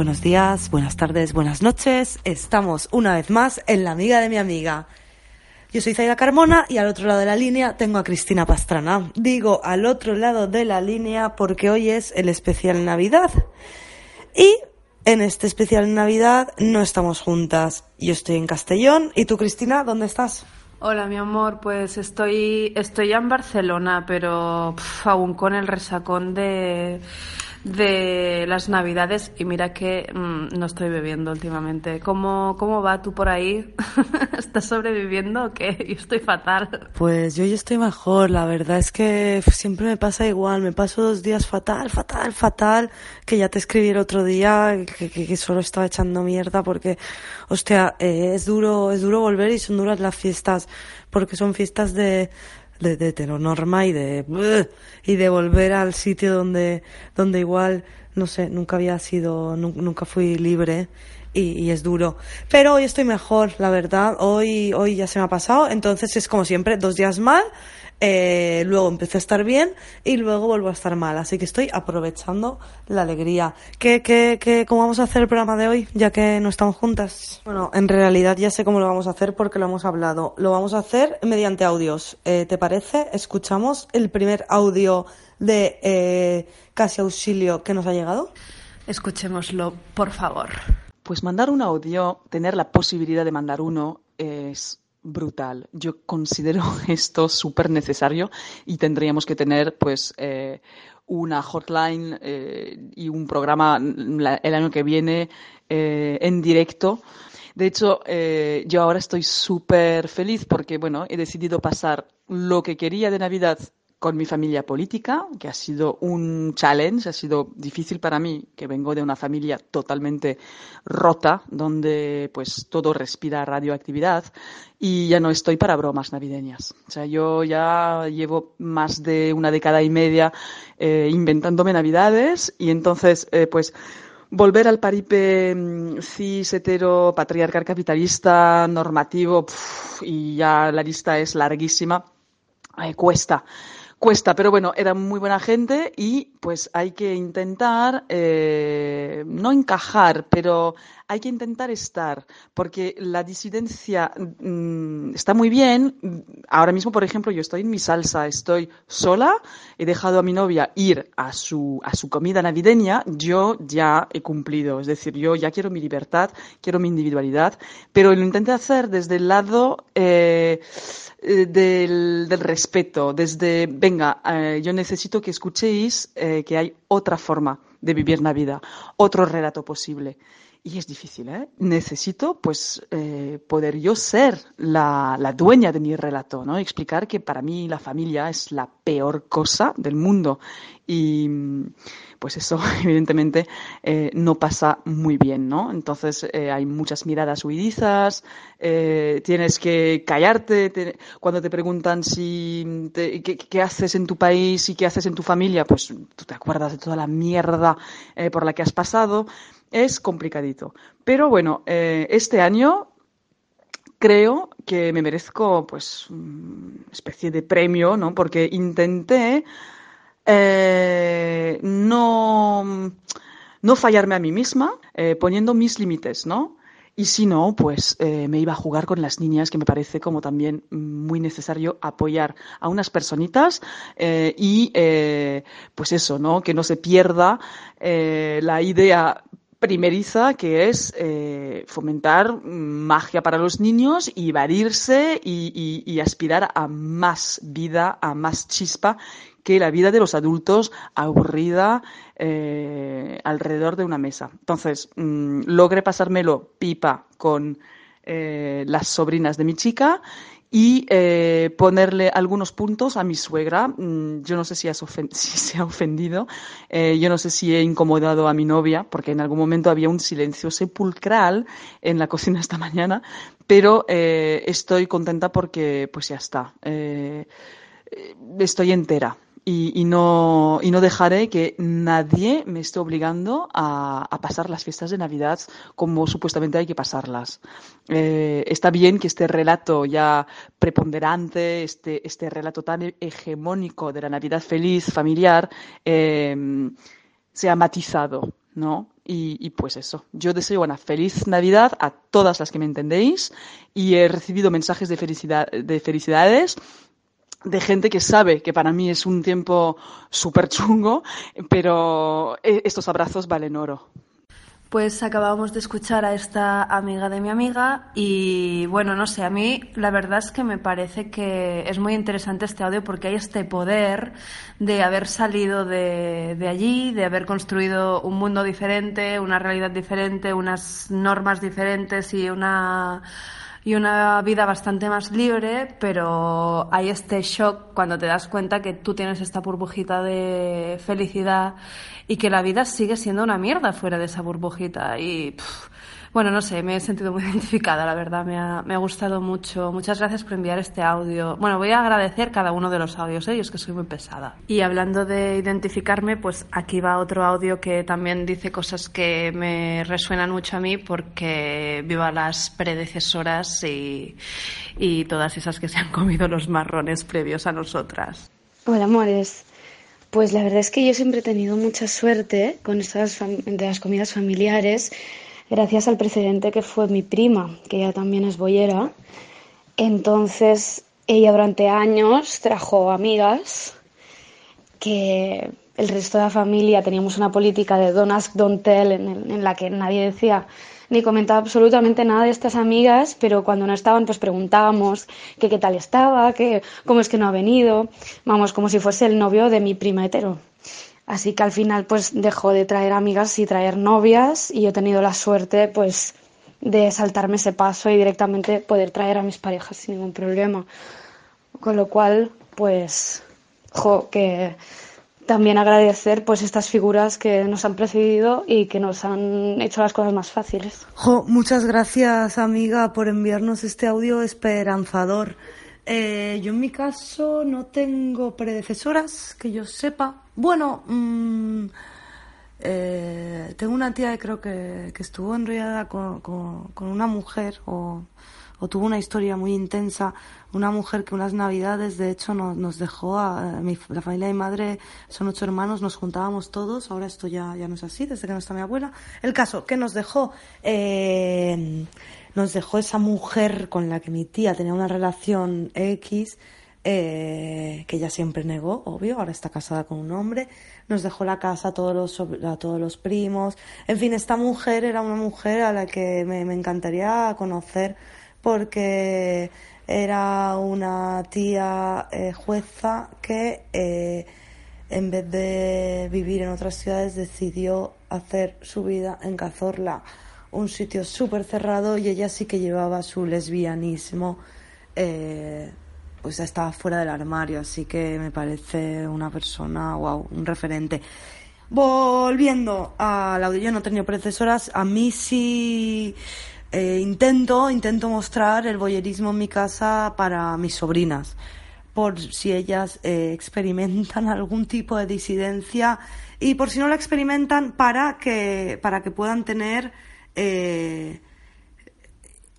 Buenos días, buenas tardes, buenas noches. Estamos una vez más en La Amiga de mi Amiga. Yo soy Zaida Carmona y al otro lado de la línea tengo a Cristina Pastrana. Digo al otro lado de la línea porque hoy es el especial Navidad. Y en este especial Navidad no estamos juntas. Yo estoy en Castellón y tú, Cristina, ¿dónde estás? Hola, mi amor, pues estoy, estoy ya en Barcelona, pero aún con el resacón de de las Navidades y mira que mm, no estoy bebiendo últimamente. ¿Cómo, cómo va tú por ahí? ¿Estás sobreviviendo o qué? Yo estoy fatal. Pues yo ya estoy mejor, la verdad es que siempre me pasa igual, me paso dos días fatal, fatal, fatal, que ya te escribí el otro día que, solo estaba echando mierda porque, hostia, eh, es duro, es duro volver y son duras las fiestas, porque son fiestas de de, de heteronorma y de y de volver al sitio donde donde igual no sé nunca había sido nunca fui libre y, y, es duro. Pero hoy estoy mejor la verdad. Hoy hoy ya se me ha pasado. Entonces es como siempre dos días mal eh, luego empecé a estar bien y luego vuelvo a estar mal. Así que estoy aprovechando la alegría. ¿Qué, qué, qué, ¿Cómo vamos a hacer el programa de hoy, ya que no estamos juntas? Bueno, en realidad ya sé cómo lo vamos a hacer porque lo hemos hablado. Lo vamos a hacer mediante audios. Eh, ¿Te parece? Escuchamos el primer audio de eh, Casi Auxilio que nos ha llegado. Escuchémoslo, por favor. Pues mandar un audio, tener la posibilidad de mandar uno, es brutal. Yo considero esto súper necesario y tendríamos que tener, pues, eh, una hotline eh, y un programa el año que viene eh, en directo. De hecho, yo ahora estoy súper feliz porque, bueno, he decidido pasar lo que quería de Navidad con mi familia política, que ha sido un challenge, ha sido difícil para mí, que vengo de una familia totalmente rota, donde pues todo respira radioactividad y ya no estoy para bromas navideñas. O sea, yo ya llevo más de una década y media eh, inventándome navidades y entonces eh, pues volver al paripe mm, cis, hetero, patriarcal, capitalista, normativo, y ya la lista es larguísima, eh, cuesta cuesta, pero bueno, era muy buena gente y pues hay que intentar eh, no encajar, pero hay que intentar estar, porque la disidencia mm, está muy bien. Ahora mismo, por ejemplo, yo estoy en mi salsa, estoy sola, he dejado a mi novia ir a su, a su comida navideña, yo ya he cumplido, es decir, yo ya quiero mi libertad, quiero mi individualidad, pero lo intenté hacer desde el lado eh, eh, del, del, respeto, desde, venga, eh, yo necesito que escuchéis que hay otra forma de vivir la vida, otro relato posible. Y es difícil, ¿eh? Necesito, pues, eh, poder yo ser la, la, dueña de mi relato, ¿no? Explicar que para mí la familia es la peor cosa del mundo. Y, pues eso, evidentemente, eh, no pasa muy bien, ¿no? Entonces, eh, hay muchas miradas huidizas, eh, tienes que callarte te, cuando te preguntan si, te, qué, qué, haces en tu país y qué haces en tu familia, pues tú te acuerdas de toda la mierda eh, por la que has pasado es complicadito. Pero bueno, eh, este año creo que me merezco pues una especie de premio, ¿no? Porque intenté eh, no, no fallarme a mí misma eh, poniendo mis límites, ¿no? Y si no, pues me iba a jugar con las niñas, que me parece como también muy necesario apoyar a unas personitas y pues eso, ¿no? Que no se pierda la idea primeriza, que es eh, fomentar magia para los niños y evadirse y, aspirar a más vida, a más chispa que la vida de los adultos aburrida eh, alrededor de una mesa. Entonces, mmm, logré pasármelo pipa con eh, las sobrinas de mi chica y eh, ponerle algunos puntos a mi suegra. Mm, yo no sé si, se ha ofendido, eh, yo no sé si he incomodado a mi novia, porque en algún momento había un silencio sepulcral en la cocina esta mañana, pero eh, estoy contenta porque pues ya está. Estoy entera y, y, no, y no dejaré que nadie me esté obligando a, pasar las fiestas de Navidad como supuestamente hay que pasarlas. Eh, está bien que este relato ya preponderante, este, este relato tan hegemónico de la Navidad feliz, familiar, eh, sea matizado, ¿no? Y, pues eso, yo deseo una feliz Navidad a todas las que me entendéis y he recibido mensajes de, felicidad, de felicidades de gente que sabe que para mí es un tiempo súper chungo, pero eh, estos abrazos valen oro. Pues acabamos de escuchar a esta amiga de mi amiga y bueno, no sé, a mí la verdad es que me parece que es muy interesante este audio porque hay este poder de haber salido de, de allí, de haber construido un mundo diferente, una realidad diferente, unas normas diferentes y una y una vida bastante más libre, pero hay este shock cuando te das cuenta que tú tienes esta burbujita de felicidad y que la vida sigue siendo una mierda fuera de esa burbujita y bueno, no sé, me he sentido muy identificada, la verdad, me ha, me ha gustado mucho. Muchas gracias por enviar este audio. Bueno, voy a agradecer cada uno de los audios, ¿eh? es que soy muy pesada. Y hablando de identificarme, pues aquí va otro audio que también dice cosas que me resuenan mucho a mí porque vivo a las predecesoras y, y todas esas que se han comido los marrones previos a nosotras. Hola, amores. Pues la verdad es que yo siempre he tenido mucha suerte con estas de las comidas familiares gracias al precedente que fue mi prima, que ella también es boyera. Entonces, ella durante años trajo amigas que el resto de la familia teníamos una política de don't ask, don't tell, en, la que nadie decía ni comentaba absolutamente nada de estas amigas, pero cuando no estaban, pues preguntábamos que qué tal estaba, que cómo es que no ha venido, vamos, como si fuese el novio de mi prima hetero. Así que al final pues dejó de traer amigas y traer novias y he tenido la suerte pues de saltarme ese paso y directamente poder traer a mis parejas sin ningún problema. Con lo cual pues jo, que también agradecer pues estas figuras que nos han precedido y que nos han hecho las cosas más fáciles. Jo, muchas gracias amiga por enviarnos este audio esperanzador. Eh, yo en mi caso no tengo predecesoras, que yo sepa. Bueno, mm, eh, tengo una tía que creo que, estuvo enrollada con, con, una mujer o, tuvo una historia muy intensa. Una mujer que unas navidades, de hecho, nos, nos dejó a, mi, la familia de mi madre, son ocho hermanos, nos juntábamos todos. Ahora esto ya, ya no es así, desde que no está mi abuela. El caso, que nos dejó? Eh, nos dejó esa mujer con la que mi tía tenía una relación X, eh, que ella siempre negó, obvio, ahora está casada con un hombre, nos dejó la casa a todos los, a todos los primos. En fin, esta mujer era una mujer a la que me, encantaría conocer porque era una tía eh, jueza que eh, en vez de vivir en otras ciudades decidió hacer su vida en Cazorla un sitio súper cerrado y ella sí que llevaba su lesbianismo, pues estaba fuera del armario, así que me parece una persona, wow, un referente. Volviendo al audio, yo no he tenido predecesoras, a mí sí eh, intento, intento mostrar el boyerismo en mi casa para mis sobrinas, por si ellas eh, experimentan algún tipo de disidencia y por si no la experimentan para que, para que puedan tener eh,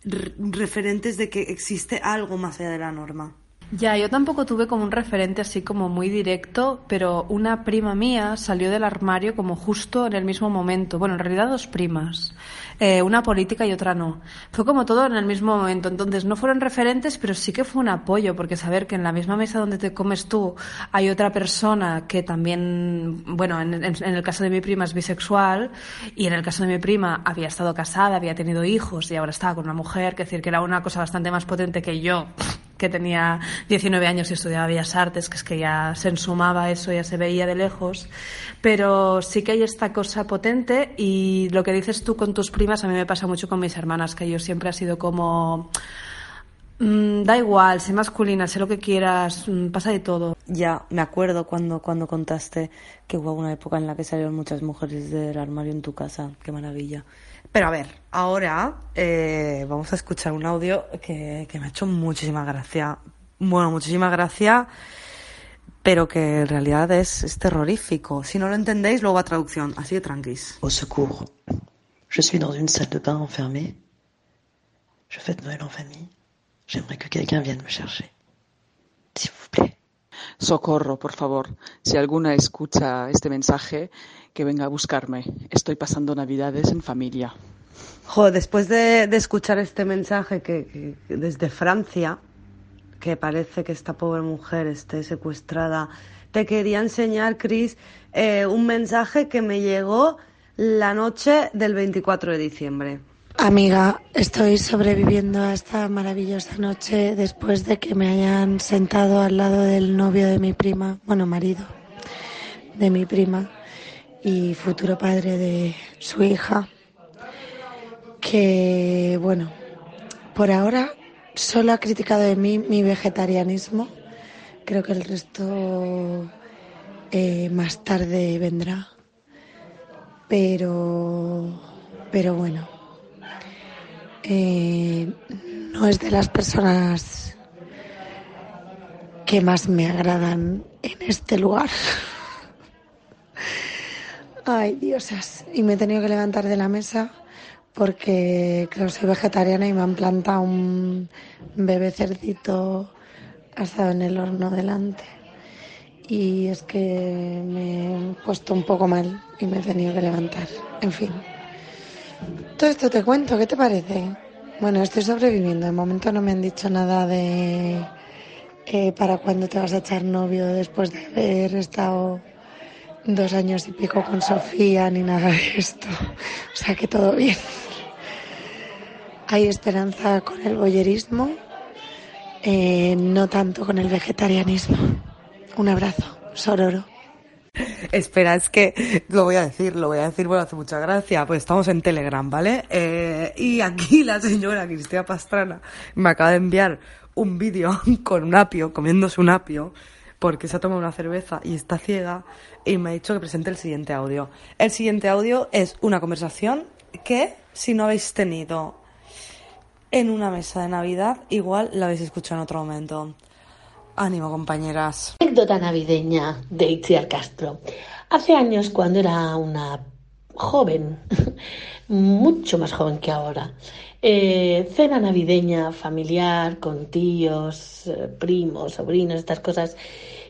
referentes de que existe algo más allá de la norma. Ya, yo tampoco tuve como un referente así como muy directo, pero una prima mía salió del armario como justo en el mismo momento. Bueno, en realidad dos primas, eh, una política y otra no. Fue como todo en el mismo momento. Entonces no fueron referentes, pero sí que fue un apoyo, porque saber que en la misma mesa donde te comes tú hay otra persona que también, bueno, en, el caso de mi prima es bisexual y en el caso de mi prima había estado casada, había tenido hijos y ahora estaba con una mujer, que decir que era una cosa bastante más potente que yo que tenía 19 años y estudiaba Bellas Artes, que es que ya se ensumaba eso, ya se veía de lejos. Pero sí que hay esta cosa potente y lo que dices tú con tus primas, a mí me pasa mucho con mis hermanas, que yo siempre ha sido como... Mm, da igual, sé masculina, sé lo que quieras, mm, pasa de todo. Ya, me acuerdo cuando, cuando contaste que hubo una época en la que salieron muchas mujeres del armario en tu casa. Qué maravilla. Pero a ver, ahora eh, vamos a escuchar un audio que, que me ha hecho muchísima gracia. Bueno, muchísima gracia, pero que en realidad es, es terrorífico. Si no lo entendéis, luego a traducción. Así de tranquis. Au secours. Je suis dans une salle de bain enfermée. Je fête Noël en famille. J'aimerais que quelqu'un vienne me chercher. S'il vous plaît. Socorro, por favor. Si alguna escucha este mensaje, que venga a buscarme. Estoy pasando Navidades en familia. Jo, después de, de escuchar este mensaje que, que desde Francia, que parece que esta pobre mujer esté secuestrada, te quería enseñar, Chris, eh, un mensaje que me llegó la noche del 24 de diciembre. Amiga, estoy sobreviviendo a esta maravillosa noche después de que me hayan sentado al lado del novio de mi prima, bueno, marido de mi prima y futuro padre de su hija, que, bueno, por ahora solo ha criticado de mí mi vegetarianismo. Creo que el resto eh, más tarde vendrá. Pero, pero bueno, eh, no es de las personas que más me agradan en este lugar. Ay, diosas. Y me he tenido que levantar de la mesa porque, claro, soy vegetariana y me han plantado un bebé cerdito asado en el horno delante. Y es que me he puesto un poco mal y me he tenido que levantar. En fin. Todo esto te cuento, ¿qué te parece? Bueno, estoy sobreviviendo. De momento no me han dicho nada de eh, para cuándo te vas a echar novio después de haber estado dos años y pico con Sofía ni nada de esto. O sea que todo bien. Hay esperanza con el boyerismo, eh, no tanto con el vegetarianismo. Un abrazo, Sororo. Espera, es que lo voy a decir, lo voy a decir, bueno, hace mucha gracia, pues estamos en Telegram, ¿vale? Eh, y aquí la señora Cristina Pastrana me acaba de enviar un vídeo con un apio, comiéndose un apio, porque se ha tomado una cerveza y está ciega, y me ha dicho que presente el siguiente audio. El siguiente audio es una conversación que, si no habéis tenido en una mesa de Navidad, igual la habéis escuchado en otro momento. Ánimo, compañeras. Anécdota navideña de Itziar Castro. Hace años, cuando era una joven, mucho más joven que ahora, eh, cena navideña familiar con tíos, eh, primos, sobrinos, estas cosas,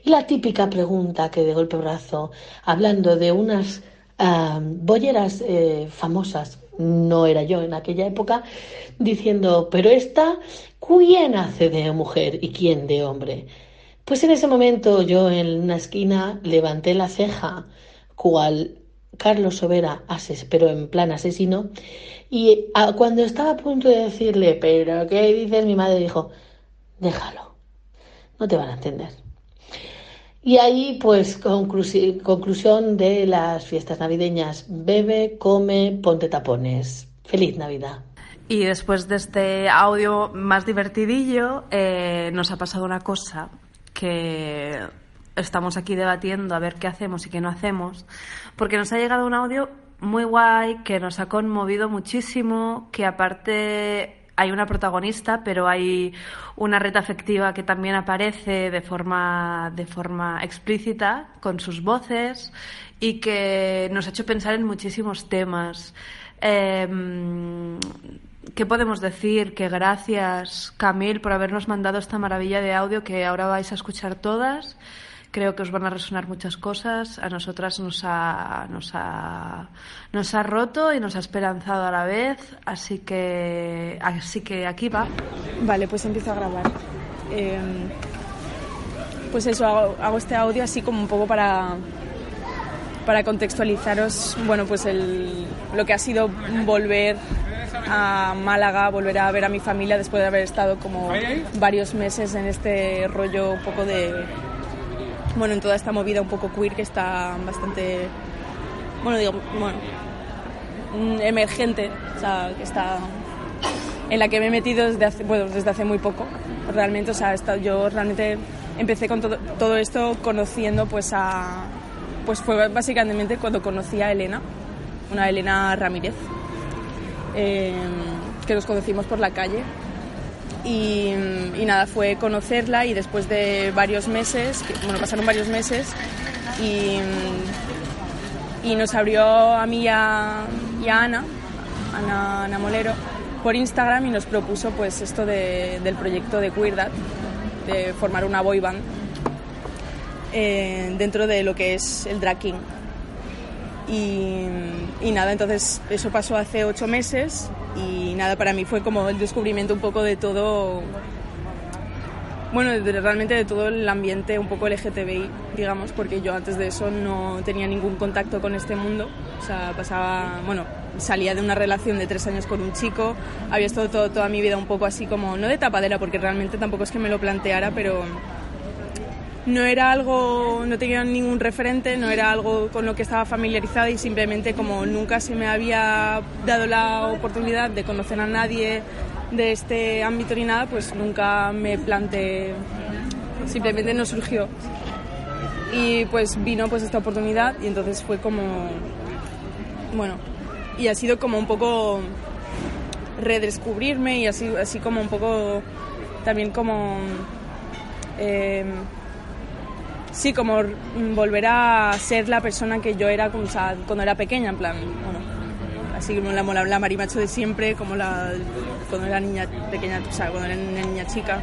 y la típica pregunta que de golpe brazo, hablando de unas ah, bolleras eh, famosas, no era yo en aquella época, diciendo, pero esta, ¿quién hace de mujer y quién de hombre? Pues en ese momento yo en una esquina levanté la ceja, cual Carlos Sobera, ases, pero en plan asesino, y cuando estaba a punto de decirle, pero ¿qué dices? Mi madre dijo, déjalo, no te van a entender. Y ahí, pues, conclusi- conclusión de las fiestas navideñas. Bebe, come, ponte tapones. Feliz Navidad. Y después de este audio más divertidillo, eh, nos ha pasado una cosa que estamos aquí debatiendo a ver qué hacemos y qué no hacemos, porque nos ha llegado un audio muy guay que nos ha conmovido muchísimo, que aparte hay una protagonista, pero hay una red afectiva que también aparece de forma, de forma explícita con sus voces y que nos ha hecho pensar en muchísimos temas. Em, ¿Qué podemos decir? Que gracias, Camil, por habernos mandado esta maravilla de audio que ahora vais a escuchar todas. Creo que os van a resonar muchas cosas. A nosotras nos ha, nos ha, nos ha roto y nos ha esperanzado a la vez. Así que, así que aquí va. Vale, pues empiezo a grabar. Eh, pues eso, hago, hago este audio así como un poco para, para contextualizaros, bueno, pues el, lo que ha sido volver a Málaga, volver a ver a mi familia después de haber estado como varios meses en este rollo un poco de, bueno, en toda esta movida un poco queer que está bastante, bueno, digo, bueno, mm, emergente, o sea, que está en la que me he metido desde hace, bueno, desde hace muy poco. Realmente, o sea, yo realmente empecé con todo, todo esto conociendo pues a... Pues fue básicamente cuando conocí a Elena, una Elena Ramírez, eh, que nos conocimos por la calle. Y, nada, fue conocerla y después de varios meses, bueno, pasaron varios meses y, y nos abrió a mí y a, Ana, Ana, Ana Molero, por Instagram y nos propuso pues esto de- del proyecto de Queerdad, de formar una boy band eh, dentro de lo que es el drag king. Y, y nada, entonces eso pasó hace ocho meses y nada, para mí fue como el descubrimiento un poco de todo bueno, realmente de todo el ambiente un poco LGTBI, digamos, porque yo antes de eso no tenía ningún contacto con este mundo. O sea, pasaba, bueno, salía de una relación de tres años con un chico, había estado todo, toda mi vida un poco así como, no de tapadera, porque realmente tampoco es que me lo planteara, pero no era algo, no tenía ningún referente, no era algo con lo que estaba familiarizada y simplemente como nunca se me había dado la oportunidad de conocer a nadie, de este ámbito ni nada, pues nunca me planteé, simplemente no surgió. Y pues vino pues esta oportunidad y entonces fue como, bueno, y ha sido como un poco redescubrirme y así, así como un poco también como, eh, sí, como volver a ser la persona que yo era cuando era pequeña, en plan, bueno, así como la, la, la marimacho de siempre, como la, cuando era niña pequeña, o sea, cuando era niña chica.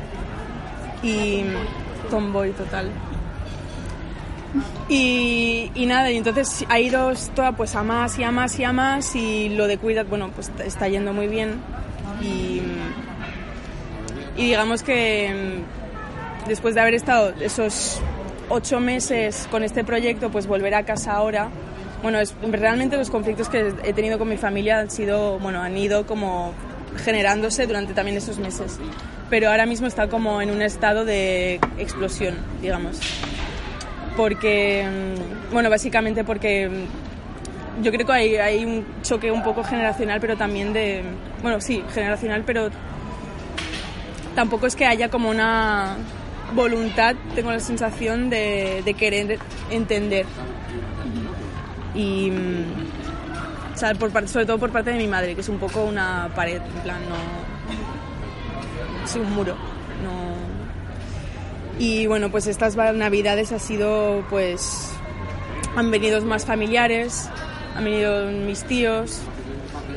Y tomboy total. Y, y, nada, y entonces ha ido toda pues a más y a más y a más y lo de Cuidad, bueno, pues está yendo muy bien y, y digamos que mm, después de haber estado esos ocho meses con este proyecto, pues volver a casa ahora bueno, es, realmente los conflictos que he tenido con mi familia han sido, bueno, han ido como generándose durante también esos meses. Pero ahora mismo está como en un estado de explosión, digamos. Porque, mm, bueno, básicamente porque mm, yo creo que hay, hay un choque un poco generacional, pero también de, bueno, sí, generacional, pero tampoco es que haya como una voluntad, tengo la sensación de, querer entender y mm, por sobre todo por parte de mi madre, que es un poco una pared, en plan, no. Sí, un muro. No. Y bueno, pues estas navidades ha sido, pues. Han venido más familiares, han venido mis tíos,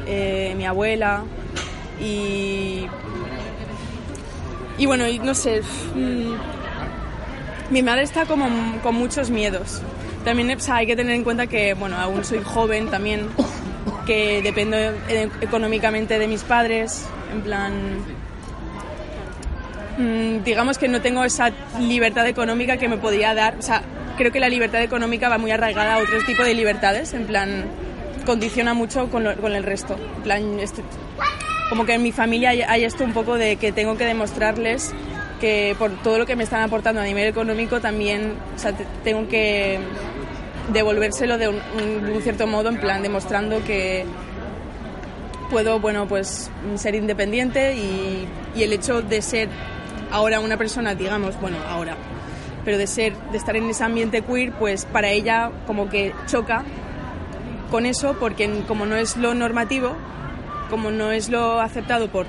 eh, mi abuela y. Y bueno, no sé. Mm, mi madre está como con muchos miedos también hay que tener en cuenta que, bueno, aún soy joven también, que dependo e-, económicamente de mis padres, en plan... Mm, digamos que no tengo esa libertad económica que me podría dar, o sea, creo que la libertad económica va muy arraigada a otro tipo de libertades, en plan, condiciona mucho con, con el resto. En plan, este, como que en mi familia hay, esto un poco de que tengo que demostrarles que por todo lo que me están aportando a nivel económico también tengo que devolvérselo de un, cierto modo, en plan demostrando que puedo, bueno, pues ser independiente y, y, el hecho de ser ahora una persona, digamos, bueno, ahora, pero de ser, de estar en ese ambiente queer, pues para ella como que choca con eso, porque como no es lo normativo, como no es lo aceptado por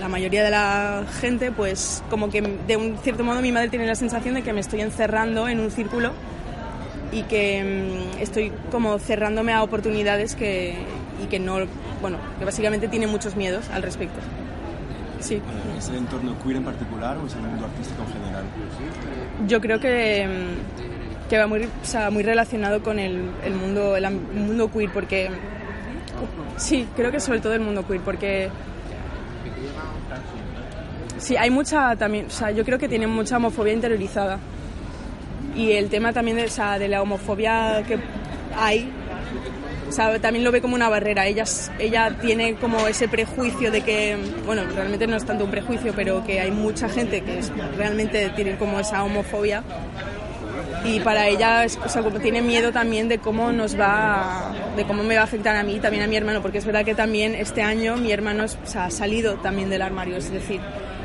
la mayoría de la gente, pues como que de un cierto modo mi madre tiene la sensación de que me estoy encerrando en un círculo y que mm, estoy como cerrándome a oportunidades que, y que no, bueno, que básicamente tiene muchos miedos al respecto. Sí. ¿Es el entorno queer en particular o es el mundo artístico en general? Yo creo que, mm, que va muy, o sea, muy relacionado con el, el mundo, el, mundo queer, porque sí, creo que sobre todo el mundo queer, porque sí, hay mucha también, o sea, yo creo que tiene mucha homofobia interiorizada y el tema también de, de la homofobia que hay, también lo ve como una barrera. Ella, ella tiene como ese prejuicio de que, bueno, realmente no es tanto un prejuicio, pero que hay mucha gente que realmente tiene como esa homofobia y para ella o sea, tiene miedo también de cómo nos va de cómo me va a afectar a mí también a mi hermano porque es verdad que también este año mi hermano ha salido también del armario es decir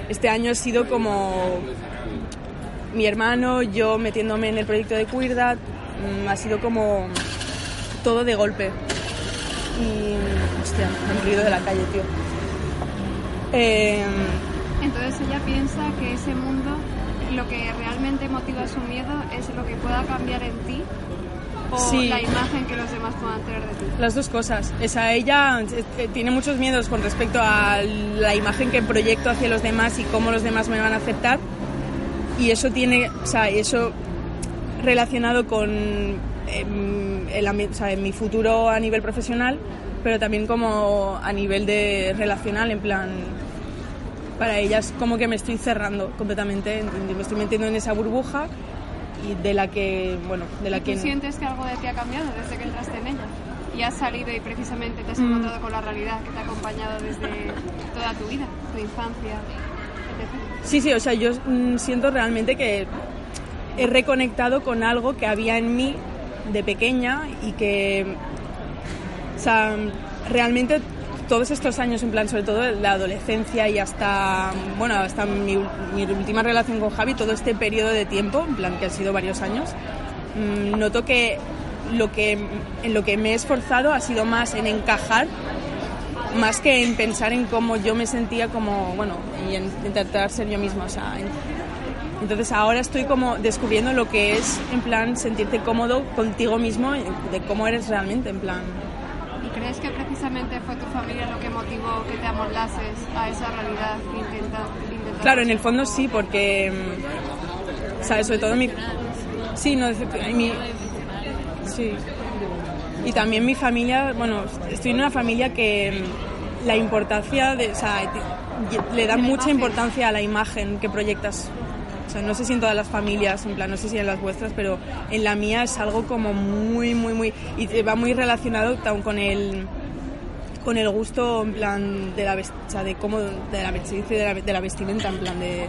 este año ha sido como mi hermano, yo metiéndome en el proyecto de Queerdad, mm, ha sido como todo de golpe. Y, hostia, me han ruido de la calle, tío. Em, Entonces ella piensa que ese mundo, lo que realmente motiva su miedo es lo que pueda cambiar en ti o la imagen que los demás puedan tener de ti. Las dos cosas. Esa, ella tiene muchos miedos con respecto a la imagen que proyecto hacia los demás y cómo los demás me van a aceptar y eso tiene, o sea, eso relacionado con em, el ambi- o sea, en mi futuro a nivel profesional, pero también como a nivel de relacional, en plan, para ellas como que me estoy cerrando completamente, me estoy metiendo en esa burbuja y de la que, bueno, de la ¿Tú que... sientes que algo de ti ha cambiado desde que entraste en ella? Y has salido y precisamente te has Mm. encontrado con la realidad que te ha acompañado desde toda tu vida, tu infancia, etc. Sí, sí, o sea, yo mm, siento realmente que he reconectado con algo que había en mí de pequeña y que, o sea, realmente todos estos años, en plan, sobre todo la adolescencia y hasta, bueno, hasta mi, mi última relación con Javi, todo este periodo de tiempo, en plan, que han sido varios años, mm, noto que lo que en lo que me he esforzado ha sido más en encajar más que en pensar en cómo yo me sentía como, bueno, y en intentar ser yo misma, o sea, en- entonces ahora estoy como descubriendo lo que es, en plan, sentirte cómodo contigo mismo, de cómo eres realmente, en plan. ¿Y crees que precisamente fue tu familia lo que motivó que te amoldases a esa realidad que intentas intentas Claro, en el fondo sí, porque, mm, ¿sabes? Sobre todo mi... Sí, no, mi... Sí. Y también mi familia, bueno, estoy en una familia que mm, la importancia de, o sea, le dan mucha importancia a la imagen que proyectas. Sea, no sé si en todas las familias, en plan, no sé si en las vuestras, pero en la mía es algo como muy, muy, muy... Y va muy relacionado con el con el gusto en plan de la o sea, de cómo de la, de la, de la vestimenta en plan de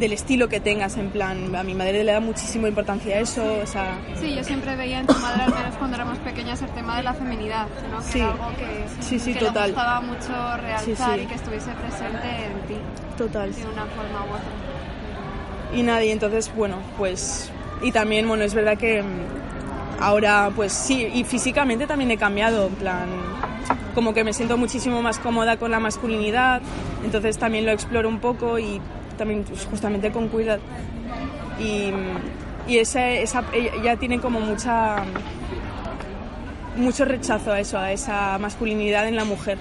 del estilo que tengas en plan a mi madre le da muchísima importancia a eso o sea Sí, yo siempre veía en tu madre, al menos cuando éramos pequeñas, el tema de la feminidad, ¿no? Que Sí. era algo que, Sí, sí, que total. le gustaba mucho realzar Sí, sí. y que estuviese presente en ti, total de una forma u otra. Y nadie entonces bueno pues y también bueno es verdad que mm, ahora pues sí y físicamente también he cambiado en plan como que me siento muchísimo más cómoda con la masculinidad entonces también lo exploro un poco y también pues, justamente con cuidado. Y, y esa, esa ella tiene como mucha mucho rechazo a eso a esa masculinidad en la mujer.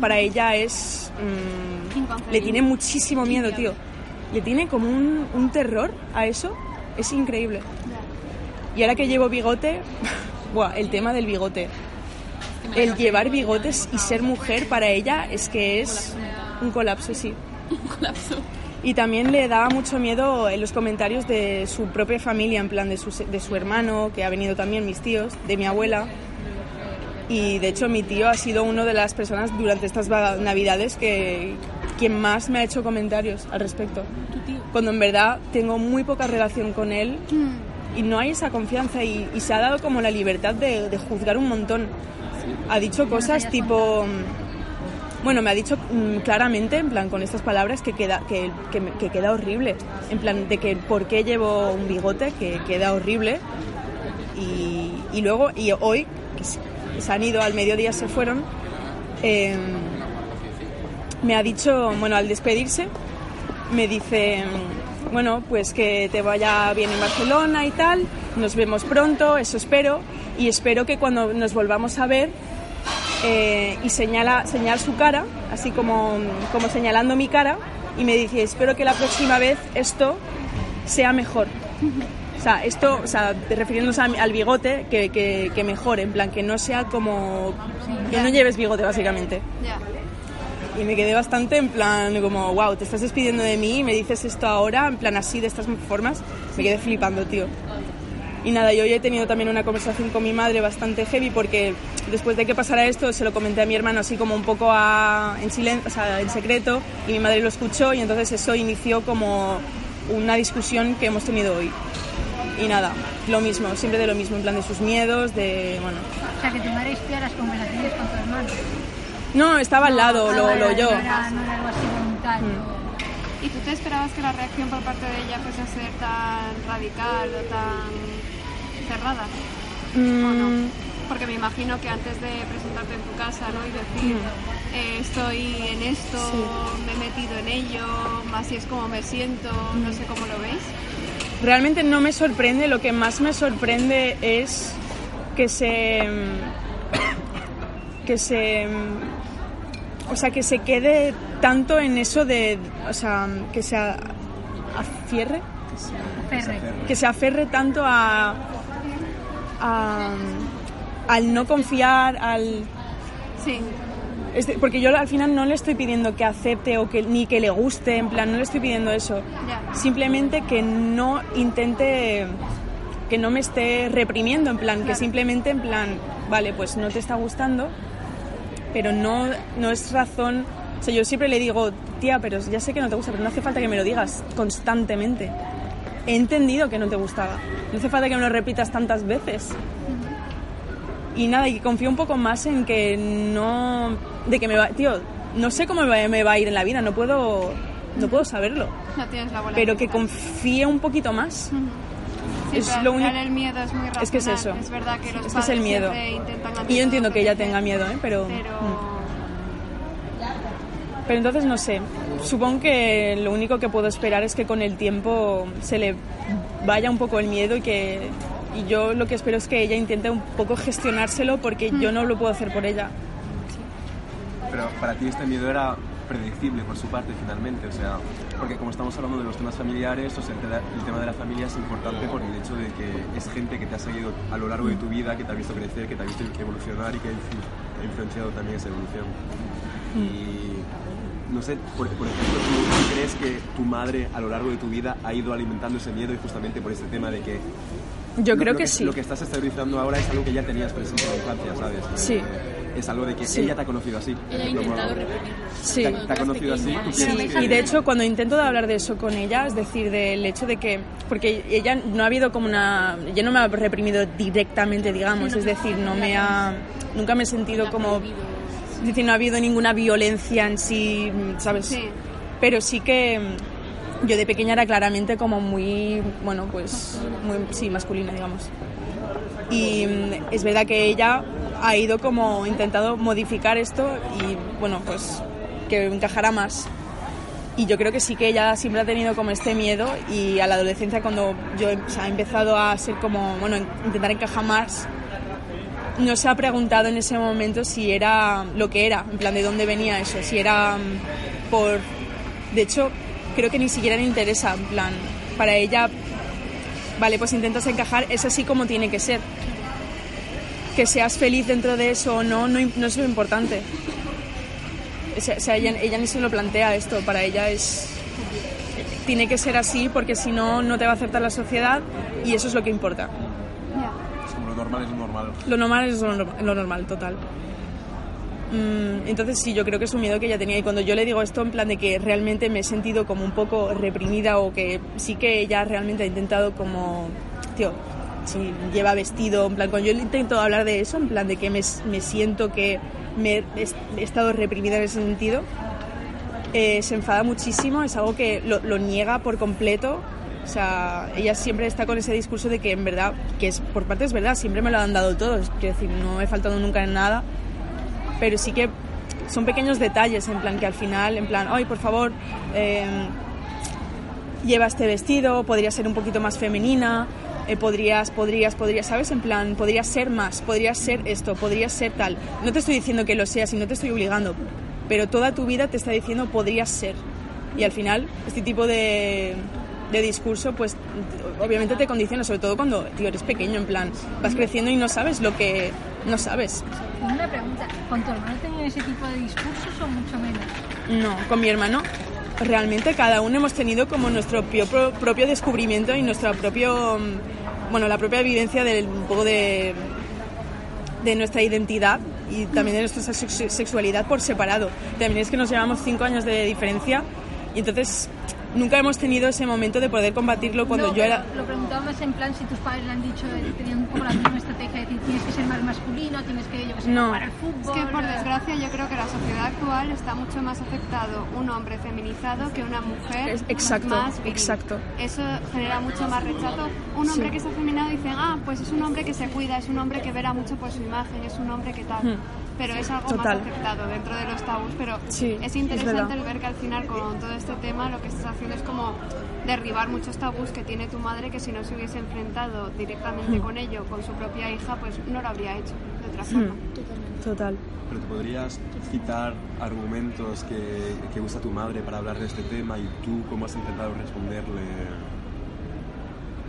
Para ella es mm, le tiene muchísimo miedo tío le tiene como un, un terror a eso es increíble y ahora que llevo bigote buah, el tema del bigote el llevar bigotes y ser mujer para ella es que es un colapso, sí. Y también le daba mucho miedo en los comentarios de su propia familia, en plan de su, de su hermano, que ha venido también, mis tíos, de mi abuela. Y de hecho mi tío ha sido una de las personas durante estas navidades que quien más me ha hecho comentarios al respecto. Cuando en verdad tengo muy poca relación con él y no hay esa confianza y, y se ha dado como la libertad de, de juzgar un montón. Ha dicho cosas tipo... mm, Bueno, me ha dicho mm, claramente, en plan, con estas palabras, que queda, que, que, que queda horrible. En plan, de que por qué llevo un bigote, que queda horrible. Y, y luego, y hoy, que se, se han ido al mediodía, se fueron, eh, me ha dicho, bueno, al despedirse, me dice, bueno, pues que te vaya bien en Barcelona y tal, nos vemos pronto, eso espero, y espero que cuando nos volvamos a ver, eh, y señala, señala su cara, así como, como señalando mi cara, y me dice, espero que la próxima vez esto sea mejor. O sea, esto, o sea, refiriéndose al bigote, que, que, que mejore, en plan, que no sea como... que no lleves bigote, básicamente. Y me quedé bastante en plan, como, wow, te estás despidiendo de mí y me dices esto ahora, en plan así, de estas formas. Me quedé flipando, tío. Y nada, yo hoy he tenido también una conversación con mi madre bastante heavy porque después de que pasara esto se lo comenté a mi hermano así como un poco a- en silencio, o sea, en secreto y mi madre lo escuchó y entonces eso inició como una discusión que hemos tenido hoy. Y nada, lo mismo, siempre de lo mismo, en plan de sus miedos, de, bueno... O sea, que tu madre estudia las conversaciones con tu hermano. No, estaba al lado, lo, lo yo. No era, no era algo así voluntario. ¿Y tú te esperabas que la reacción por parte de ella fuese a ser tan radical o tan cerrada? Mm, Porque me imagino que antes de presentarte en tu casa ¿no? y decir eh, estoy en esto, me he metido en ello, así es como me siento, no sé cómo lo veis. Realmente no me sorprende, lo que más me sorprende es que se. que se. O sea, que se quede tanto en eso de. o sea, que se afierre. Que se aferre tanto a. a al no confiar, al... Sí. Este, porque yo al final no le estoy pidiendo que acepte o que ni que le guste, en plan, no le estoy pidiendo eso. Simplemente que no intente, que no me esté reprimiendo, en plan, que simplemente en plan, vale, pues no te está gustando, pero no, no es razón. O sea, yo siempre le digo, tía, pero ya sé que no te gusta, pero no hace falta que me lo digas constantemente. He entendido que no te gustaba. No hace falta que me lo repitas tantas veces. Y nada, y confío un poco más en que no. de que me va. Tío, no sé cómo me va, a ir en la vida, no puedo. no puedo saberlo. No tienes la bola. Pero que confíe un poquito más. Sí, es lo único- el miedo es muy racional. Es que es eso. Es verdad que los Es que es el miedo. Y yo entiendo que ella tenga miedo, ¿eh? Pero. Pero... mm. Pero entonces no sé. Supongo que lo único que puedo esperar es que con el tiempo se le vaya un poco el miedo y que. Y yo lo que espero es que ella intente un poco gestionárselo porque yo no lo puedo hacer por ella. Pero para ti este miedo era predecible por su parte finalmente, o sea, porque como estamos hablando de los temas familiares, o sea, el, te- el tema de la familia es importante por el hecho de que es gente que te ha seguido a lo largo de tu vida, que te ha visto crecer, que te ha visto evolucionar y que ha influ- ha influenciado también esa evolución. Y no sé, por, ejemplo, ¿tú crees que tu madre a lo largo de tu vida ha ido alimentando ese miedo y justamente por este tema de que Yo lo- creo lo que sí. Lo que estás exteriorizando ahora es algo que ya tenías presente en la infancia, ¿sabes? Sí. Eh, Es algo de que Sí. ella te ha conocido así. Ella ha intentado reprimirlo. Sí. Te, ha- te ha conocido así. ¿tú Sí, y de hecho cuando intento de hablar de eso con ella, es decir, del hecho de que, porque ella no ha habido como una, ella no me ha reprimido directamente, digamos, es decir, no me ha, nunca me he sentido como, es decir, no ha habido ninguna violencia en sí, ¿sabes? Sí. Pero sí que yo de pequeña era claramente como muy, bueno, pues, muy, sí, masculina, digamos. Y mm, es verdad que ella ha ido como intentado modificar esto y bueno, pues que encajara más. Y yo creo que sí que ella siempre ha tenido como este miedo y a la adolescencia cuando yo o sea, empezado a ser como, bueno, intentar encajar más, no se ha preguntado en ese momento si era lo que era, en plan de dónde venía eso, si era mm, por... De hecho, creo que ni siquiera le interesa, en plan, para ella, vale, pues intentas encajar, es así como tiene que ser. Que seas feliz dentro de eso o no, no, no es lo importante. O sea, ella, ella ni se lo plantea esto, para ella es... Tiene que ser así porque si no, no te va a aceptar la sociedad y eso es lo que importa. Lo normal es lo normal. Lo normal es lo, norm- lo normal, total. Mm, entonces sí, yo creo que es un miedo que ella tenía. Y cuando yo le digo esto en plan de que realmente me he sentido como un poco reprimida o que sí que ella realmente ha intentado como, tío, si lleva vestido, en plan, cuando yo intento hablar de eso, en plan de que me, me siento que me he, he estado reprimida en ese sentido, eh, se enfada muchísimo, es algo que lo, lo niega por completo. O sea, ella siempre está con ese discurso de que en verdad, que es por parte es verdad, siempre me lo han dado todo, es- quiero decir, no he faltado nunca en nada, pero sí que son pequeños detalles, en plan que al final, en plan, ay, por favor, eh, lleva este vestido, podría ser un poquito más femenina, eh, podrías, podrías, podrías, ¿sabes? En plan, podrías ser más, podrías ser esto, podrías ser tal. No te estoy diciendo que lo seas y no te estoy obligando, pero toda tu vida te está diciendo podrías ser. Y al final, este tipo de, de discurso, pues obviamente te condiciona, sobre todo cuando, tío, eres pequeño, en plan, vas creciendo y no sabes lo que no sabes. Una pregunta, ¿con tu hermano tenían ese tipo de discursos o mucho menos? No, con mi hermano realmente cada uno hemos tenido como nuestro propio, propio descubrimiento y nuestra propio, mm, bueno, la propia evidencia del un poco de, de nuestra identidad y también de nuestra sex- sexualidad por separado. También es que nos llevamos cinco años de diferencia y entonces nunca hemos tenido ese momento de poder combatirlo cuando No, yo era... Lo preguntaba más en plan si tus padres le han dicho, eh, tenían un poco la misma estrategia de decir tienes que ser más masculino, tienes que, yo que sé, No. jugar al Es fútbol. que por eh, desgracia yo creo que la sociedad actual está mucho más aceptado un hombre feminizado que una mujer Es- exacto, más viril. exacto. Eso genera mucho más rechazo. Un hombre Sí. que es afeminado dice, ah, pues es un hombre que se cuida, es un hombre que verá mucho por su imagen, es un hombre que tal. Hmm. Pero es algo Total. más aceptado dentro de los tabús. Pero Sí, es es interesante verdad. el ver que al final con todo este tema lo que estás haciendo es como derribar muchos tabús que tiene tu madre que si no se hubiese enfrentado directamente Hmm. con ello, con su propia hija, pues no lo habría hecho de otra Hmm. forma. Total. Pero te podrías citar argumentos que, que usa tu madre para hablar de este tema y tú cómo has intentado responderle.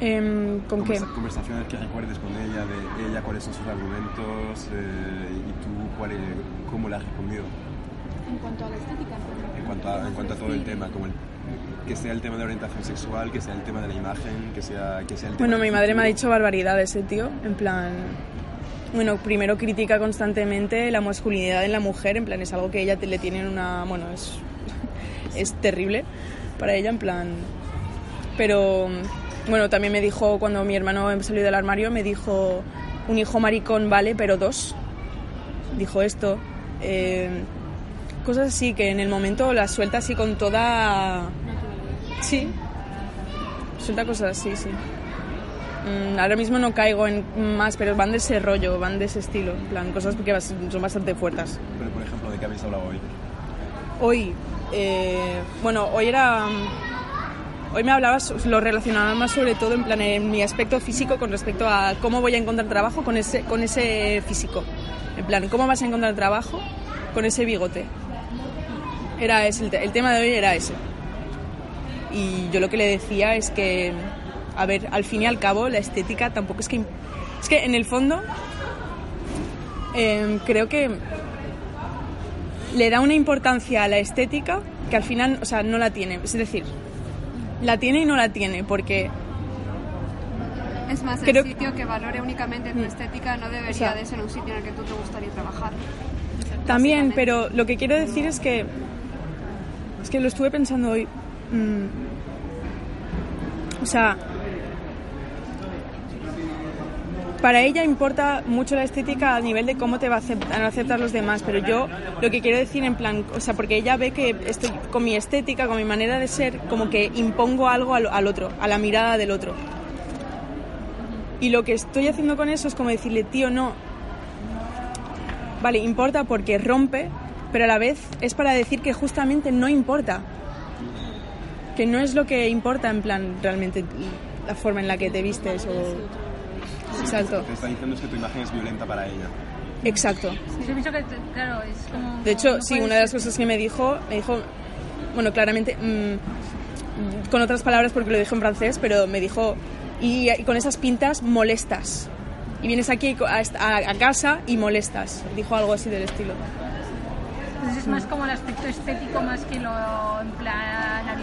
Em, ¿Con qué? Conversa- Conversaciones que recuerdes con ella, de ella, cuáles son sus argumentos eh, y tú cuál es- cómo le has respondido. En cuanto a la estética, En cuanto a, en cuanto a todo el tema, como el- que sea el tema de orientación sexual, que sea el tema de la imagen, que sea, que sea el tema Bueno, mi madre me ha dicho barbaridades, ese tío. En plan. Bueno, primero critica constantemente la masculinidad en la mujer, en plan, es algo que ella te- le tiene una. Bueno, es. Es terrible para ella, en plan. Pero. Bueno, también me dijo, cuando mi hermano salió del armario, me dijo: un hijo maricón vale, pero dos. Dijo esto. Eh, cosas así que en el momento las suelta así con toda. Sí. Suelta cosas así, sí. Mm, ahora mismo no caigo en más, pero van de ese rollo, van de ese estilo. En plan, cosas que son bastante fuertes. Pero, por ejemplo, ¿de qué habéis hablado hoy? Hoy, eh, bueno, hoy era. Hoy me hablabas, lo relacionaba más sobre todo en plan en mi aspecto físico con respecto a cómo voy a encontrar trabajo con ese, con ese físico. En plan, ¿cómo vas a encontrar trabajo con ese bigote? Era ese, el, te- el tema de hoy era ese. Y yo lo que le decía es que, a ver, al fin y al cabo, la estética tampoco es que... Es que en el fondo, em, creo que le da una importancia a la estética que al final, o sea, no la tiene. Es decir, la tiene y no la tiene, porque Es más, Creo- el sitio que valore únicamente tu estética no debería O sea- de ser un sitio en el que tú te gustaría trabajar. también, pero lo que quiero decir es que, es que lo estuve pensando hoy. mm, o sea, para ella importa mucho la estética a nivel de cómo te va a aceptar, los demás, pero yo lo que quiero decir en plan, o sea, porque ella ve que estoy con mi estética, con mi manera de ser, como que impongo algo al, al otro, a la mirada del otro. Y lo que estoy haciendo con eso es como decirle, tío, no, vale, importa porque rompe, pero a la vez es para decir que justamente no importa. Que no es lo que importa en plan realmente la forma en la que te vistes o... Exacto, Lo que está diciendo es que tu imagen es violenta para ella. exacto. Yo pienso que, claro, es como... De hecho, no sí, puedes- una de las cosas que me dijo, me dijo, bueno, claramente, mm, con otras palabras porque lo dijo en francés, pero me dijo, y, y con esas pintas molestas. Y vienes aquí a, a- a casa y molestas. Dijo algo así del estilo. Entonces es más como el aspecto estético más que lo en plan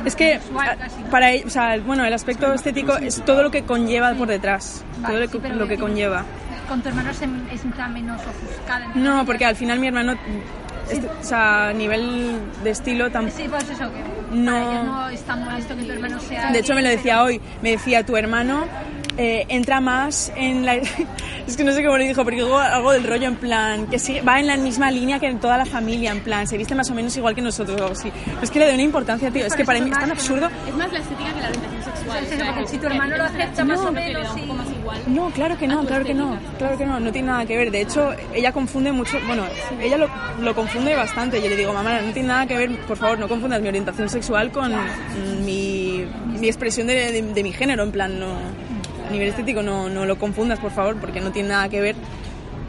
Es que para o sea, bueno, el aspecto estético es todo lo que conlleva por detrás, todo lo que, lo que conlleva. Con tu hermano es, menos ofuscada. No, porque al final mi hermano, o sea, a nivel de estilo tampoco. Sí, pues eso, que No. no es tan molesto que tu hermano sea... De hecho, me lo decía hoy. Me decía, tu hermano eh, entra más en la... es que no sé cómo le dijo, porque algo del rollo en plan, que sí, va en la misma línea que en toda la familia, en plan, se viste más o menos igual que nosotros o algo así. Pero es que le doy una importancia, tío. Es que para mí es tan absurdo. Es más la estética que la orientación sexual. Sí, sí, o sea, porque que- si tu hermano lo acepta más o menos un y- poco más igual. No, claro que no, claro que no, claro que no, no tiene nada que ver. De hecho, ella confunde mucho, bueno, ella lo, lo confunde bastante. Yo le digo, mamá, no tiene nada que ver, por favor, no confundas mi orientación sexual con mi, mi expresión de, de- de mi género, en plan, no, a nivel estético no, no lo confundas, por favor, porque no tiene nada que ver.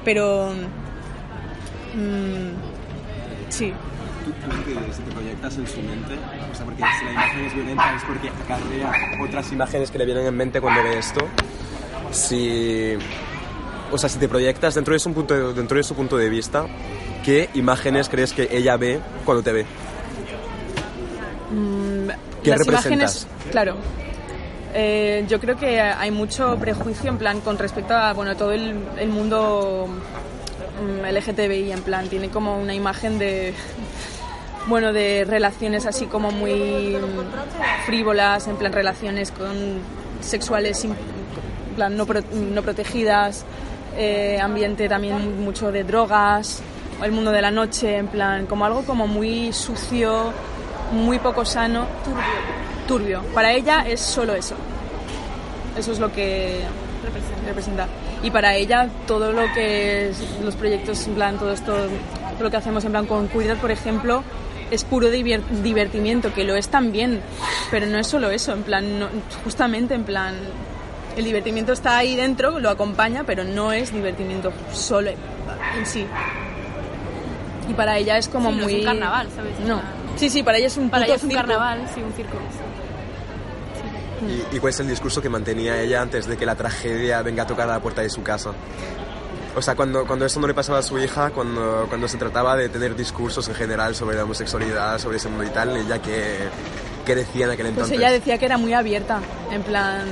Pero, mm, sí, Tú tú que si te proyectas en su mente, o sea, porque si la imagen es violenta es porque acarrea otras imágenes que le vienen en mente cuando ve esto. Si, o sea, si te proyectas dentro de su punto de, dentro de su punto de vista, ¿qué imágenes crees que ella ve cuando te ve? Mm, ¿Qué las representas? imágenes, claro. Eh, yo creo que hay mucho prejuicio en plan con respecto a bueno todo el, mundo mm, LGTBI en plan tiene como una imagen de bueno de relaciones así como muy frívolas en plan relaciones con sexuales en plan no, pro- no protegidas eh, ambiente también mucho de drogas el mundo de la noche en plan como algo como muy sucio muy poco sano para ella es solo eso. Eso es lo que representa. y para ella todo lo que es los proyectos en plan todo esto todo lo que hacemos en plan con Cuidad por ejemplo es puro divertimiento que lo es también. Pero no es solo eso en plan no- justamente en plan el divertimiento está ahí dentro lo acompaña pero no es divertimiento solo en sí. Y para ella es como Sí, no es muy un carnaval, ¿sabes? No. Sí sí para ella es un Para ella es un circo. carnaval, sí, un circo. ¿Y, ¿Y cuál es el discurso que mantenía ella antes de que la tragedia venga a tocar a la puerta de su casa? O sea, cuando, cuando eso no le pasaba a su hija, cuando, cuando se trataba de tener discursos en general sobre la homosexualidad, sobre ese mundo y tal, ella que, que decía en aquel Pues entonces. ella decía que era muy abierta, en plan,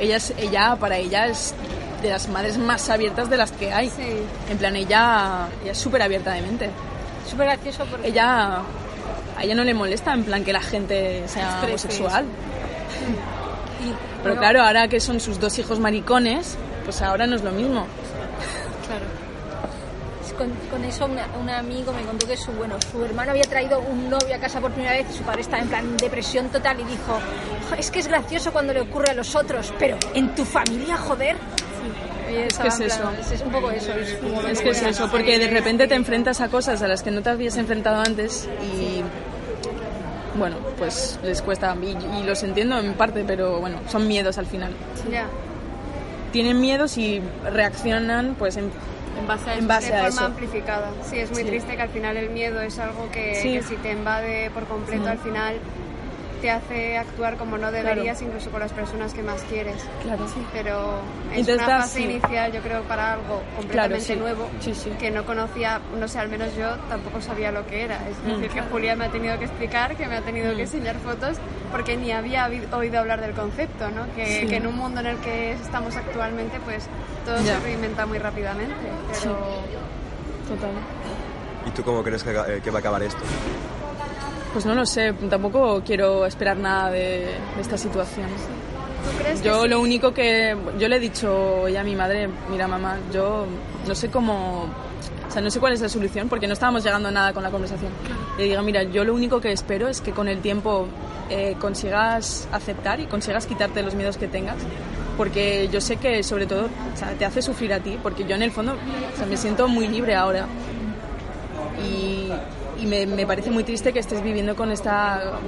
ella, es, ella para ella es de las madres más abiertas de las que hay. En plan, ella, ella es súper abierta de mente. Súper gracioso porque... Ella, a ella no le molesta, en plan, que la gente sea homosexual. Pero claro, ahora que son sus dos hijos maricones, pues ahora no es lo mismo. Claro. Con, con eso un, un amigo me contó que su bueno su hermano había traído un novio a casa por primera vez y su padre estaba en plan depresión total y dijo "Jo, es que es gracioso cuando le ocurre a los otros pero en tu familia joder Es que es en eso. plan, es, es un poco eso es, Es que es eso, porque de repente te enfrentas a cosas a las que no te habías enfrentado antes y bueno, pues les cuesta y, y los entiendo en parte, pero bueno, son miedos al final. Ya. Tienen miedos y reaccionan pues en, En base a, En base de a forma eso. amplificada. Sí, es muy Sí. triste que al final el miedo es algo que, Sí. que si te invade por completo, Sí. al final te hace actuar como no Claro. deberías, incluso con las personas que más quieres. Claro. Pero es Entonces una fase sí. inicial, yo creo, para algo completamente sí. nuevo Sí, sí. que no conocía, no sé, al menos yo tampoco sabía lo que era. Es Mm. decir, que Julia me ha tenido que explicar, que me ha tenido que Mm. enseñar fotos, porque ni había oído hablar del concepto, ¿no? Que, Sí. que en un mundo en el que estamos actualmente, pues todo Ya. se reinventa muy rápidamente. Pero Total. ¿Y tú cómo crees que, eh, que va a acabar esto? Pues no lo sé, tampoco quiero esperar nada de, de esta situación. ¿tú crees que Yo sí? lo único que yo le he dicho hoy a mi madre, mira mamá, yo no sé cómo, o sea, no sé cuál es la solución porque no estábamos llegando a nada con la conversación. Le digo, mira, yo lo único que espero es que con el tiempo eh, consigas aceptar y consigas quitarte los miedos que tengas, porque yo sé que sobre todo o sea, te hace sufrir a ti, porque yo en el fondo o sea, me siento muy libre ahora y, y me, me parece muy triste que estés viviendo con esta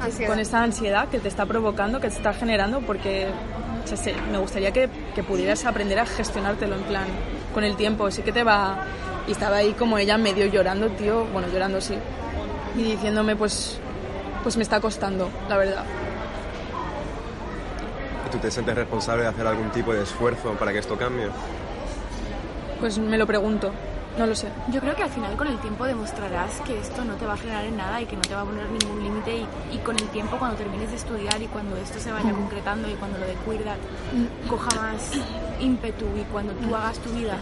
Ansiedad. con esta ansiedad que te está provocando, que te está generando, porque sé, me gustaría que, que pudieras aprender a gestionártelo en plan con el tiempo. Sí que te va. Y estaba ahí como ella medio llorando, tío, bueno, llorando sí, y diciéndome, pues, pues me está costando, la verdad. ¿Y tú te sientes responsable de hacer algún tipo de esfuerzo para que esto cambie? Pues me lo pregunto, no lo sé. Yo creo que al final con el tiempo demostrarás que esto no te va a frenar en nada y que no te va a poner ningún límite y, y con el tiempo cuando termines de estudiar y cuando esto se vaya concretando y cuando lo de cuidar coja más ímpetu y cuando tú hagas tu vida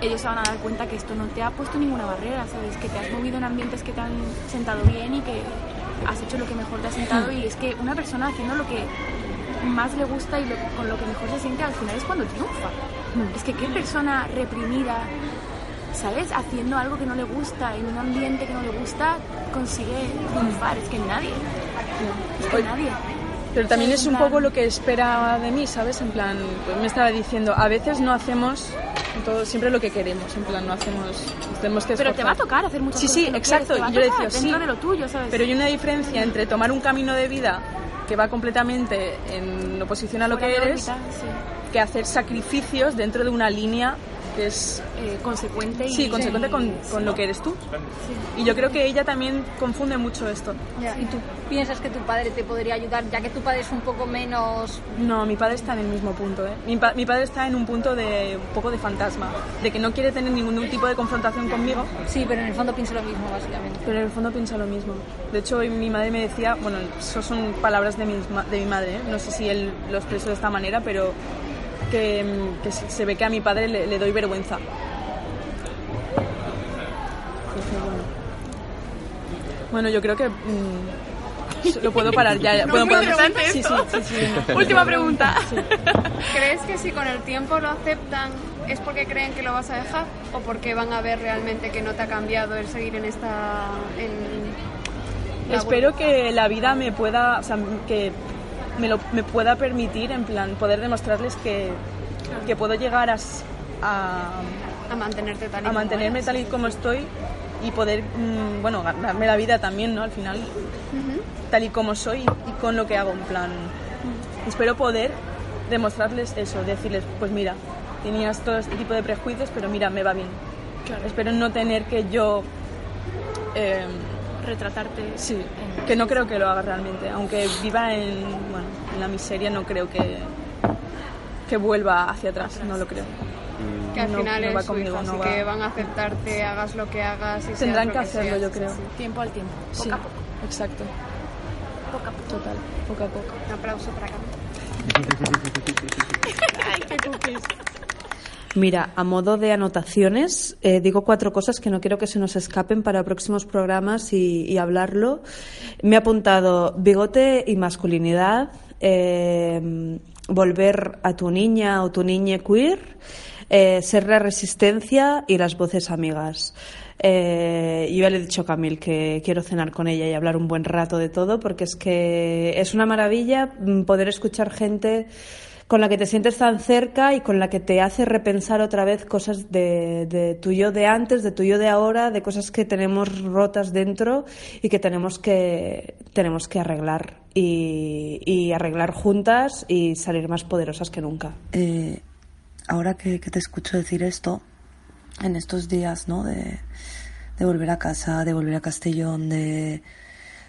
ellos se van a dar cuenta que esto no te ha puesto ninguna barrera, ¿sabes? Que te has movido en ambientes que te han sentado bien y que has hecho lo que mejor te ha sentado y es que una persona haciendo lo que más le gusta y lo- con lo que mejor se siente al final es cuando triunfa. Es que qué persona reprimida, ¿sabes? Haciendo algo que no le gusta, en un ambiente que no le gusta, consigue triunfar. Es que nadie. Es que nadie. Pero también es un poco lo que espera de mí, ¿sabes? En plan, pues me estaba diciendo, a veces no hacemos todo, siempre lo que queremos, en plan, no hacemos, tenemos que Pero te va a tocar hacer muchas Sí, cosas sí, que exacto. quieres, yo decía, sí. de lo tuyo, ¿sabes? Pero hay una diferencia entre tomar un camino de vida que va completamente en oposición a lo que eres, órbita, sí. que hacer sacrificios dentro de una línea que es Eh, consecuente y... sí, consecuente con, con lo que eres tú. Y yo creo que ella también confunde mucho esto. ¿Y tú piensas que tu padre te podría ayudar, ya que tu padre es un poco menos... No, mi padre está en el mismo punto. ¿eh? Mi, pa- mi padre está en un punto de un poco de fantasma, de que no quiere tener ningún tipo de confrontación conmigo. Sí, pero en el fondo piensa lo mismo, básicamente. Pero en el fondo piensa lo mismo. De hecho, hoy mi madre me decía, bueno, eso son palabras de mi, de mi madre, ¿eh? no sé si él lo expresó de esta manera, pero que, que se ve que a mi padre le, le doy vergüenza. Bueno. Yo creo que mm, lo puedo parar ya. No, podemos- interesante sí, sí, esto. sí, sí. Última pregunta. Sí. ¿Crees que si con el tiempo lo aceptan es porque creen que lo vas a dejar o porque van a ver realmente que no te ha cambiado el seguir en esta... En Espero que la vida me pueda, o sea, que me, lo, me pueda permitir, en plan, poder demostrarles que, que puedo llegar a, a, a mantenerte tal y a como mantenerme eres. tal y como estoy y poder, mm, bueno, ganarme la vida también, ¿no? Al final, tal y como soy y con lo que hago, en plan. Espero poder demostrarles eso, decirles, pues mira, tenías todo este tipo de prejuicios, pero mira, me va bien. Espero no tener que yo... eh, retratarte. Sí, que no creo que lo haga realmente. Aunque viva en, bueno, en la miseria, no creo que, que vuelva hacia atrás, no lo creo. Que al No- final no va es su conmigo, hija, no así va. que van a aceptarte, hagas lo que hagas. Y Tendrán que hacerlo, seas. yo creo. Tiempo al tiempo, poco Sí, a poco. Exacto. Poco a poco. Total, poco a poco. Un aplauso para Cami. Ay, qué cookies. Mira, a modo de anotaciones, eh, digo cuatro cosas que no quiero que se nos escapen para próximos programas y, hablarlo. Me he apuntado bigote y masculinidad, eh, volver a tu niña o tu niñe queer, eh, ser la resistencia y las voces amigas. Yo ya le he dicho a Camil que quiero cenar con ella y hablar un buen rato de todo porque es que es una maravilla mm, poder escuchar gente con la que te sientes tan cerca y con la que te hace repensar otra vez cosas de, de tu yo de antes, de tu yo de ahora, de cosas que tenemos rotas dentro y que tenemos que, tenemos que arreglar y, arreglar juntas y salir más poderosas que nunca. Eh, ahora que, que te escucho decir esto, en estos días, ¿no? De, de volver a casa, de volver a Castellón, de,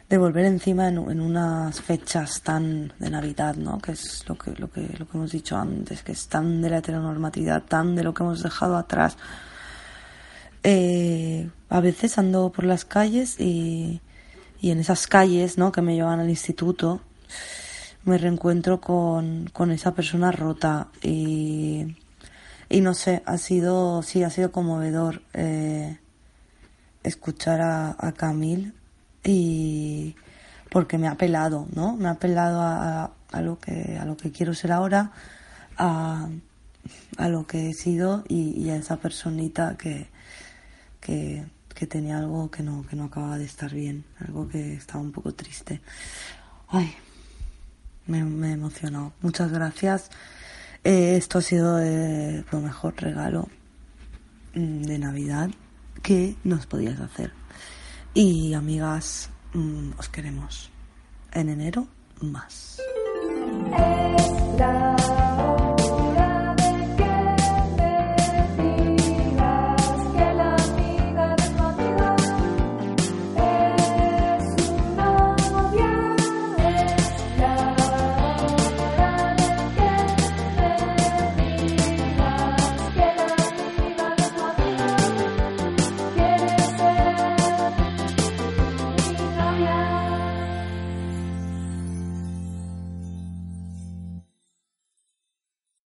de volver encima en, unas fechas tan de Navidad, ¿no? Que es lo que, lo que, lo que hemos dicho antes, que es tan de la heteronormatividad, tan de lo que hemos dejado atrás. Eh, a veces ando por las calles y, y en esas calles, ¿no? Que me llevan al instituto, me reencuentro con, con esa persona rota y, y no sé, ha sido, sí, ha sido conmovedor eh, escuchar a, a Camil y porque me ha apelado, ¿no? Me ha apelado a, a- lo que a lo que quiero ser ahora, a, a lo que he sido y, a esa personita que, que, que tenía algo que no, que no acababa de estar bien, algo que estaba un poco triste. Ay, me, me he. Muchas gracias. Eh, esto ha sido eh, lo mejor regalo mm, de Navidad que nos podías hacer. Y amigas, mm, os queremos. En enero, más.